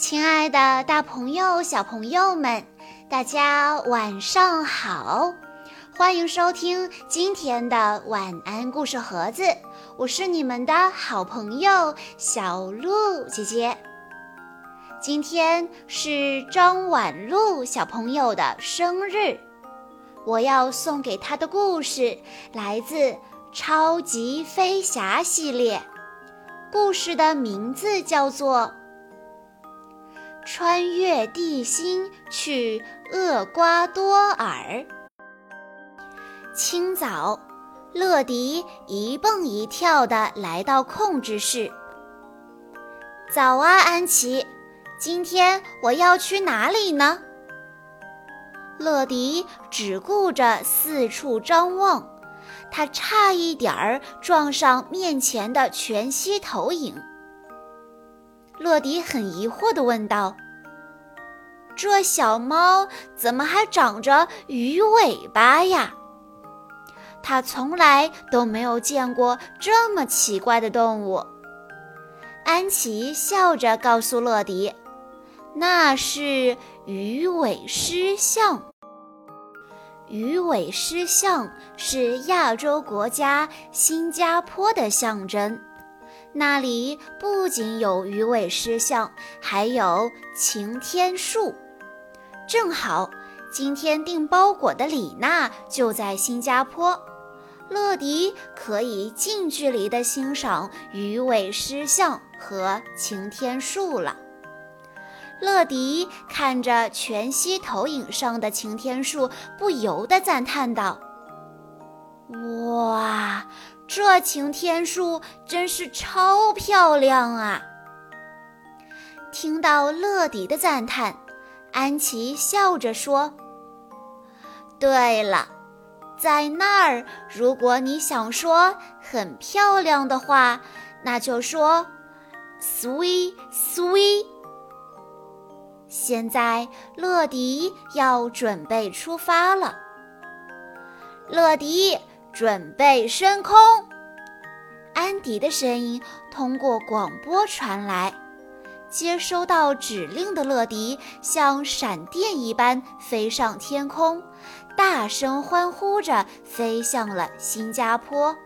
亲爱的，大朋友、小朋友们，大家晚上好！欢迎收听今天的晚安故事盒子，我是你们的好朋友小鹿姐姐。今天是张婉露小朋友的生日，我要送给她的故事来自《超级飞侠》系列，故事的名字叫做。穿越地心去厄瓜多尔。清早，乐迪一蹦一跳地来到控制室。早啊，安琪，今天我要去哪里呢？乐迪只顾着四处张望，他差一点儿撞上面前的全息投影。乐迪很疑惑地问道：“这小猫怎么还长着鱼尾巴呀？它从来都没有见过这么奇怪的动物。”安琪笑着告诉乐迪：“那是鱼尾狮象。鱼尾狮象是亚洲国家新加坡的象征。”那里不仅有鱼尾狮像，还有擎天树。正好今天订包裹的李娜就在新加坡，乐迪可以近距离地欣赏鱼尾狮像和擎天树了。乐迪看着全息投影上的擎天树，不由得赞叹道：“哇！”这擎天树真是超漂亮啊！听到乐迪的赞叹，安琪笑着说：“对了，在那儿，如果你想说很漂亮的话，那就说 ‘sweet sweet’。”现在，乐迪要准备出发了。乐迪。准备升空，安迪的声音通过广播传来。接收到指令的乐迪像闪电一般飞上天空，大声欢呼着飞向了新加坡。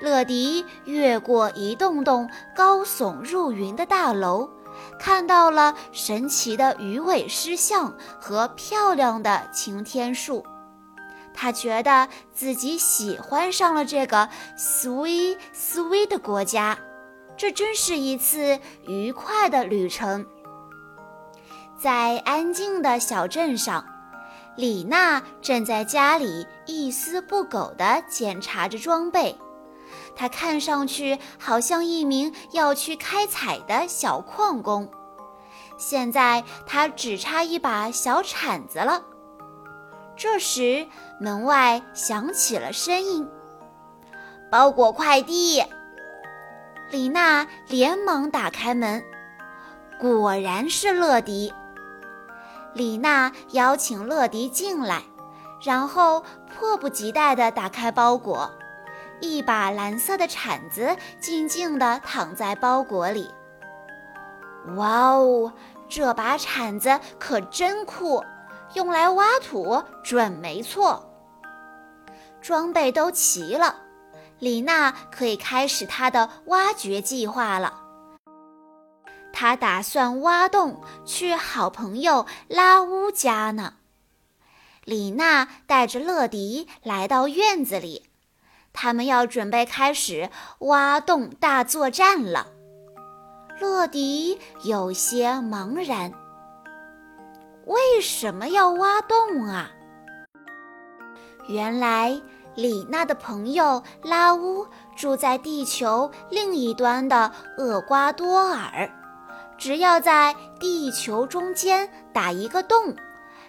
乐迪越过一栋栋高耸入云的大楼，看到了神奇的鱼尾狮像和漂亮的擎天树。他觉得自己喜欢上了这个 sweet sweet 的国家，这真是一次愉快的旅程。在安静的小镇上，李娜正在家里一丝不苟地检查着装备。她看上去好像一名要去开采的小矿工。现在她只差一把小铲子了。这时，门外响起了声音：“包裹快递。”李娜连忙打开门，果然是乐迪。李娜邀请乐迪进来，然后迫不及待地打开包裹，一把蓝色的铲子静静地躺在包裹里。哇哦，这把铲子可真酷！用来挖土准没错，装备都齐了，李娜可以开始她的挖掘计划了。她打算挖洞去好朋友拉乌家呢。李娜带着乐迪来到院子里，他们要准备开始挖洞大作战了。乐迪有些茫然。为什么要挖洞啊？原来李娜的朋友拉乌住在地球另一端的厄瓜多尔，只要在地球中间打一个洞，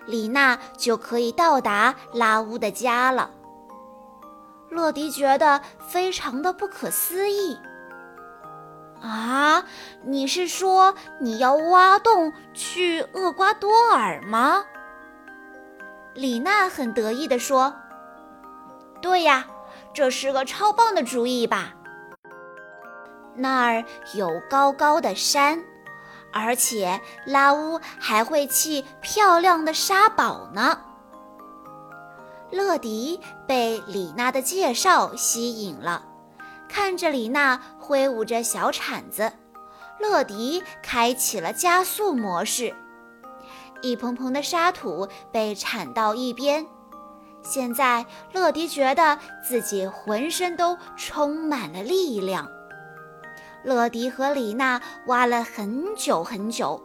李娜就可以到达拉乌的家了。乐迪觉得非常的不可思议。啊，你是说你要挖洞去厄瓜多尔吗？李娜很得意地说：“对呀，这是个超棒的主意吧？那儿有高高的山，而且拉乌还会砌漂亮的沙堡呢。乐迪被李娜的介绍吸引了，看着李娜挥舞着小铲子，乐迪开启了加速模式。一蓬蓬的沙土被铲到一边，现在乐迪觉得自己浑身都充满了力量。乐迪和李娜挖了很久很久，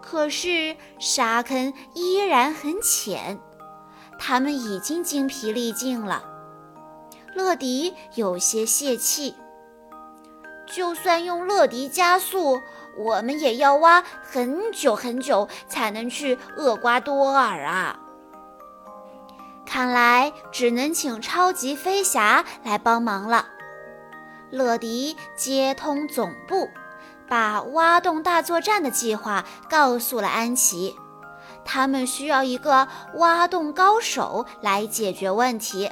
可是沙坑依然很浅，他们已经精疲力尽了。乐迪有些泄气，就算用乐迪加速。我们也要挖很久很久才能去厄瓜多尔啊！看来只能请超级飞侠来帮忙了。乐迪接通总部，把挖洞大作战的计划告诉了安琪。他们需要一个挖洞高手来解决问题。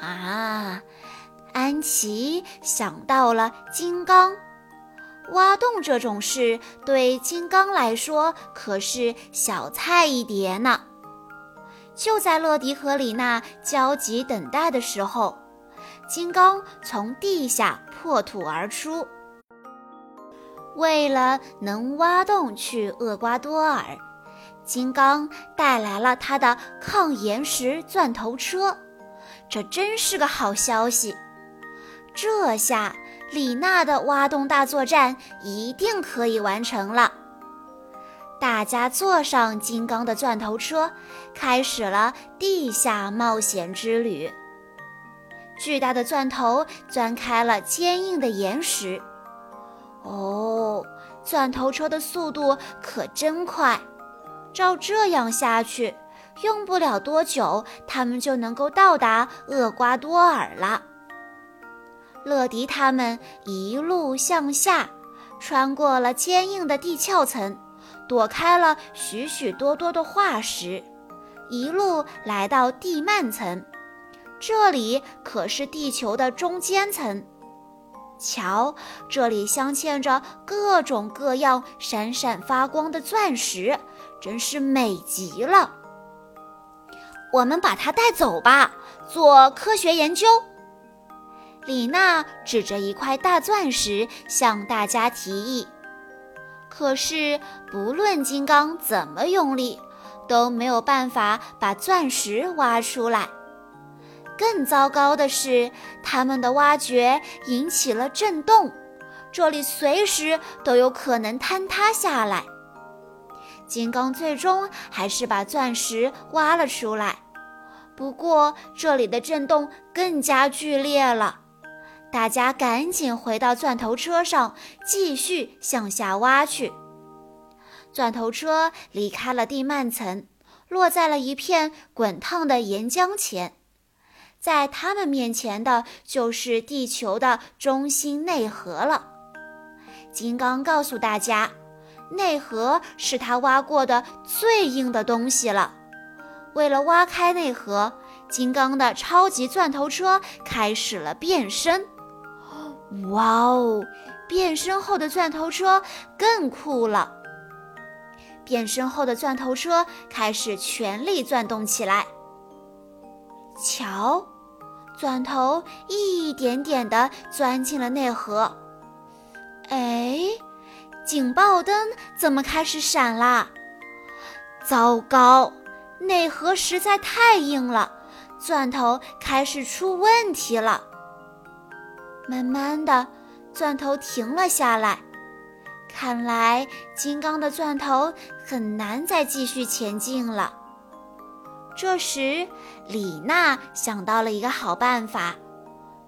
啊，安琪想到了金刚。挖洞这种事对金刚来说可是小菜一碟呢。就在乐迪和李娜焦急等待的时候，金刚从地下破土而出。为了能挖洞去厄瓜多尔，金刚带来了他的抗岩石钻头车，这真是个好消息。这下。李娜的挖洞大作战一定可以完成了。大家坐上金刚的钻头车，开始了地下冒险之旅。巨大的钻头钻开了坚硬的岩石。哦，钻头车的速度可真快！照这样下去，用不了多久，他们就能够到达厄瓜多尔了。乐迪他们一路向下，穿过了坚硬的地壳层，躲开了许许多多的化石，一路来到地幔层。这里可是地球的中间层。瞧，这里镶嵌着各种各样闪闪发光的钻石，真是美极了。我们把它带走吧，做科学研究。李娜指着一块大钻石向大家提议，可是不论金刚怎么用力，都没有办法把钻石挖出来。更糟糕的是，他们的挖掘引起了震动，这里随时都有可能坍塌下来。金刚最终还是把钻石挖了出来，不过这里的震动更加剧烈了。大家赶紧回到钻头车上，继续向下挖去。钻头车离开了地幔层，落在了一片滚烫的岩浆前。在他们面前的就是地球的中心内核了。金刚告诉大家，内核是他挖过的最硬的东西了。为了挖开内核，金刚的超级钻头车开始了变身。哇哦！变身后的钻头车更酷了。变身后的钻头车开始全力钻动起来。瞧，钻头一点点地钻进了内核。哎，警报灯怎么开始闪啦？糟糕，内核实在太硬了，钻头开始出问题了。慢慢的，钻头停了下来。看来金刚的钻头很难再继续前进了。这时，李娜想到了一个好办法，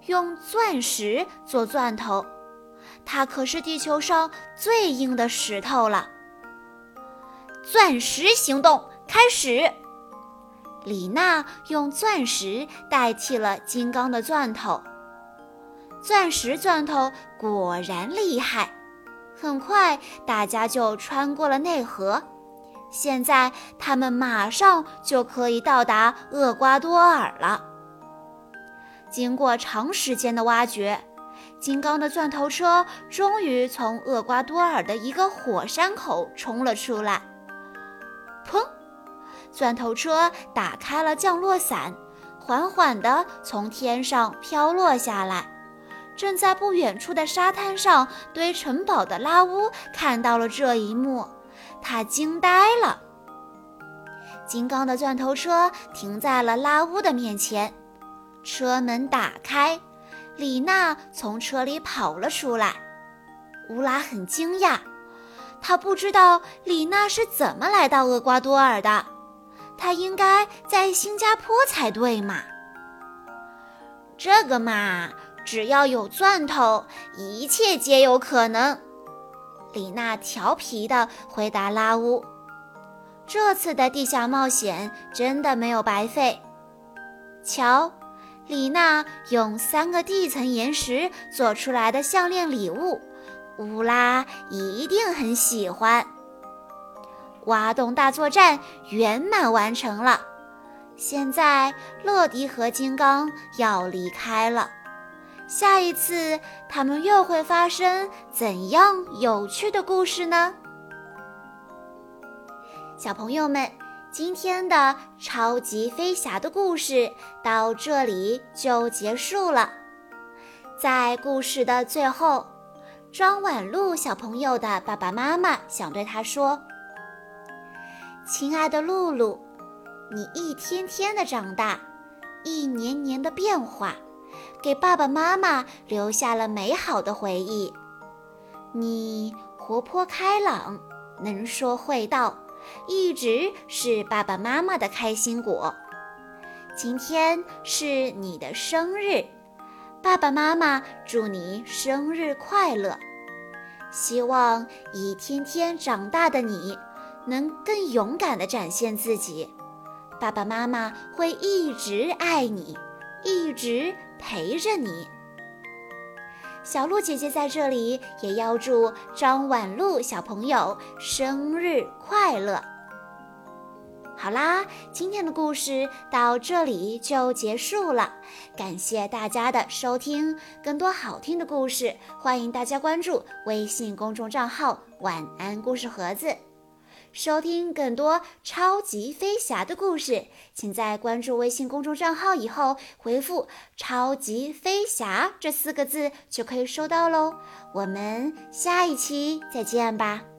用钻石做钻头。它可是地球上最硬的石头了。钻石行动开始。李娜用钻石代替了金刚的钻头。钻石钻头果然厉害，很快大家就穿过了内河。现在他们马上就可以到达厄瓜多尔了。经过长时间的挖掘，金刚的钻头车终于从厄瓜多尔的一个火山口冲了出来。砰！钻头车打开了降落伞，缓缓地从天上飘落下来。正在不远处的沙滩上堆城堡的拉乌看到了这一幕，他惊呆了。金刚的钻头车停在了拉乌的面前，车门打开，李娜从车里跑了出来。乌拉很惊讶，他不知道李娜是怎么来到厄瓜多尔的，她应该在新加坡才对嘛。这个嘛。只要有钻头，一切皆有可能。李娜调皮地回答拉乌：“这次的地下冒险真的没有白费。瞧，李娜用三个地层岩石做出来的项链礼物，乌拉一定很喜欢。”挖洞大作战圆满完成了，现在乐迪和金刚要离开了。下一次，他们又会发生怎样有趣的故事呢？小朋友们，今天的超级飞侠的故事到这里就结束了。在故事的最后，张婉露小朋友的爸爸妈妈想对他说：“亲爱的露露，你一天天的长大，一年年的变化。”给爸爸妈妈留下了美好的回忆。你活泼开朗，能说会道，一直是爸爸妈妈的开心果。今天是你的生日，爸爸妈妈祝你生日快乐！希望一天天长大的你，能更勇敢地展现自己。爸爸妈妈会一直爱你，一直。陪着你，小鹿姐姐在这里也要祝张婉露小朋友生日快乐。好啦，今天的故事到这里就结束了，感谢大家的收听。更多好听的故事，欢迎大家关注微信公众账号“晚安故事盒子”。收听更多超级飞侠的故事，请在关注微信公众账号以后回复“超级飞侠”这四个字就可以收到喽。我们下一期再见吧。